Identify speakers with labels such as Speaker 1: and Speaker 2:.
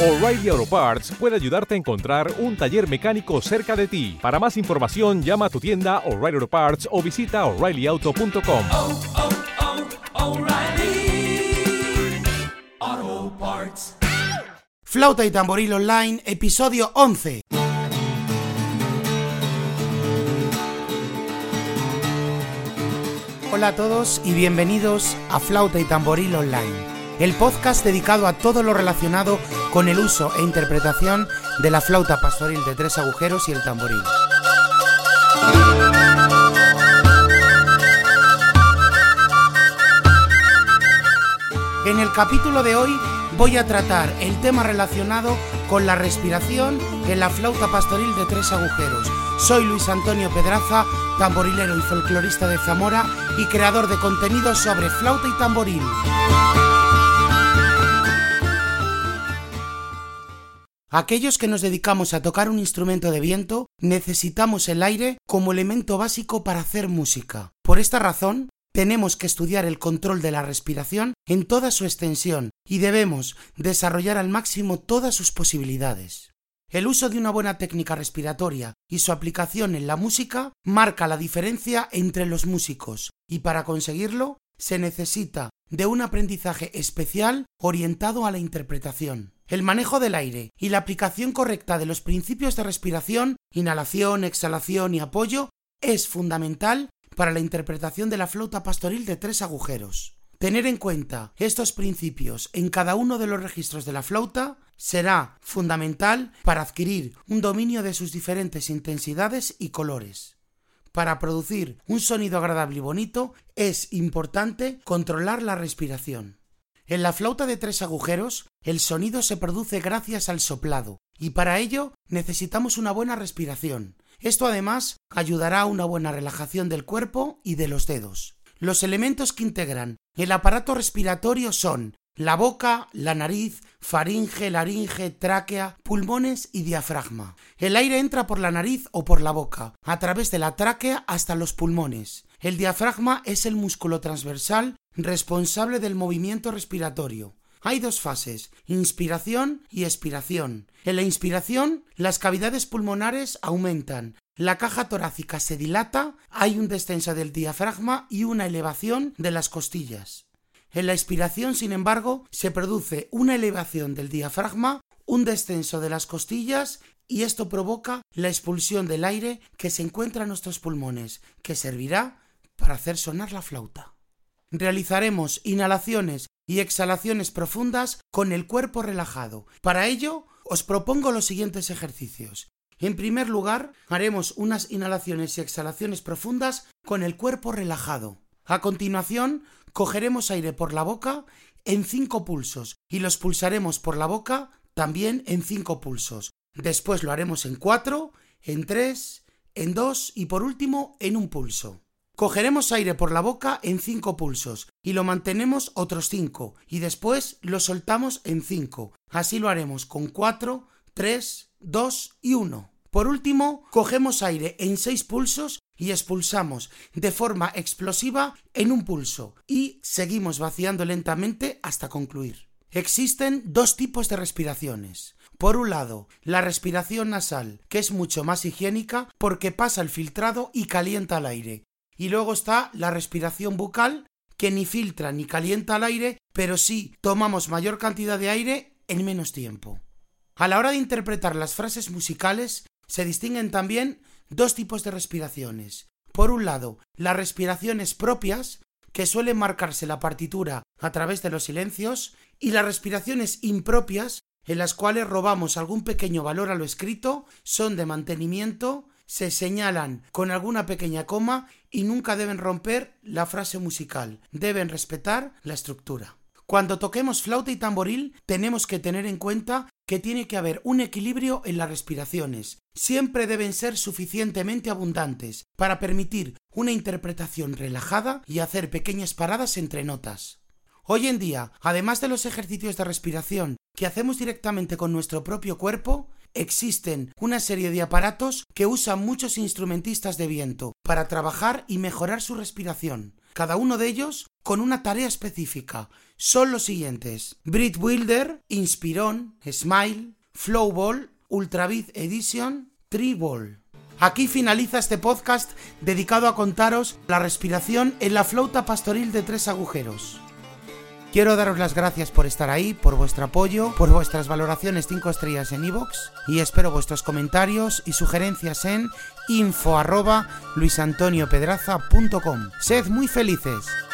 Speaker 1: O'Reilly Auto Parts puede ayudarte a encontrar un taller mecánico cerca de ti. Para más información, llama a tu tienda O'Reilly Auto Parts o visita oreillyauto.com.
Speaker 2: oh, oh, Parts.
Speaker 3: Flauta y Tamboril Online, episodio 11. Hola a todos y bienvenidos a Flauta y Tamboril Online, el podcast dedicado a todo lo relacionado con el uso e interpretación de la flauta pastoril de tres agujeros y el tamboril. En el capítulo de hoy voy a tratar el tema relacionado con la respiración en la flauta pastoril de tres agujeros. Soy Luis Antonio Pedraza, tamborilero y folclorista de Zamora y creador de contenidos sobre flauta y tamboril. Aquellos que nos dedicamos a tocar un instrumento de viento necesitamos el aire como elemento básico para hacer música. Por esta razón, tenemos que estudiar el control de la respiración en toda su extensión y debemos desarrollar al máximo todas sus posibilidades. El uso de una buena técnica respiratoria y su aplicación en la música marca la diferencia entre los músicos y para conseguirlo se necesita de un aprendizaje especial orientado a la interpretación. El manejo del aire y la aplicación correcta de los principios de respiración, inhalación, exhalación y apoyo es fundamental para la interpretación de la flauta pastoril de tres agujeros. Tener en cuenta estos principios en cada uno de los registros de la flauta será fundamental para adquirir un dominio de sus diferentes intensidades y colores. Para producir un sonido agradable y bonito es importante controlar la respiración. En la flauta de tres agujeros, el sonido se produce gracias al soplado, y para ello necesitamos una buena respiración. Esto además ayudará a una buena relajación del cuerpo y de los dedos. Los elementos que integran el aparato respiratorio son la boca, la nariz, faringe, laringe, tráquea, pulmones y diafragma. El aire entra por la nariz o por la boca, a través de la tráquea hasta los pulmones. El diafragma es el músculo transversal responsable del movimiento respiratorio. Hay dos fases, inspiración y expiración. En la inspiración, las cavidades pulmonares aumentan, la caja torácica se dilata, hay un descenso del diafragma y una elevación de las costillas. En la expiración, sin embargo, se produce una elevación del diafragma, un descenso de las costillas y esto provoca la expulsión del aire que se encuentra en nuestros pulmones, que servirá para hacer sonar la flauta. Realizaremos inhalaciones y exhalaciones profundas con el cuerpo relajado. Para ello, os propongo los siguientes ejercicios. En primer lugar, haremos unas inhalaciones y exhalaciones profundas con el cuerpo relajado. A continuación, cogeremos aire por la boca en cinco pulsos y los pulsaremos por la boca también en cinco pulsos. Después lo haremos en cuatro, en tres, en dos y por último en un pulso. Cogeremos aire por la boca en cinco pulsos y lo mantenemos otros cinco y después lo soltamos en cinco. Así lo haremos con cuatro, tres, dos y uno. Por último, cogemos aire en seis pulsos y expulsamos de forma explosiva en un pulso y seguimos vaciando lentamente hasta concluir. Existen dos tipos de respiraciones. Por un lado, la respiración nasal, que es mucho más higiénica porque pasa el filtrado y calienta el aire. Y luego está la respiración bucal, que ni filtra ni calienta el aire, pero sí tomamos mayor cantidad de aire en menos tiempo. A la hora de interpretar las frases musicales, se distinguen también dos tipos de respiraciones. Por un lado, las respiraciones propias, que suelen marcarse la partitura a través de los silencios, y las respiraciones impropias, en las cuales robamos algún pequeño valor a lo escrito, son de mantenimiento, se señalan con alguna pequeña coma y nunca deben romper la frase musical, deben respetar la estructura. Cuando toquemos flauta y tamboril tenemos que tener en cuenta que tiene que haber un equilibrio en las respiraciones. Siempre deben ser suficientemente abundantes para permitir una interpretación relajada y hacer pequeñas paradas entre notas. Hoy en día, además de los ejercicios de respiración que hacemos directamente con nuestro propio cuerpo, existen una serie de aparatos que usan muchos instrumentistas de viento para trabajar y mejorar su respiración. cada uno de ellos con una tarea específica. Son los siguientes: Brit Wilder, Inspiron, Smile, Flowball, Ultrabeat Edition, Treeball. Aquí finaliza este podcast dedicado a contaros la respiración en la flauta pastoril de tres agujeros. Quiero daros las gracias por estar ahí, por vuestro apoyo, por vuestras valoraciones 5 estrellas en iVoox y espero vuestros comentarios y sugerencias en info arroba luisantoniopedraza.com. Sed muy felices.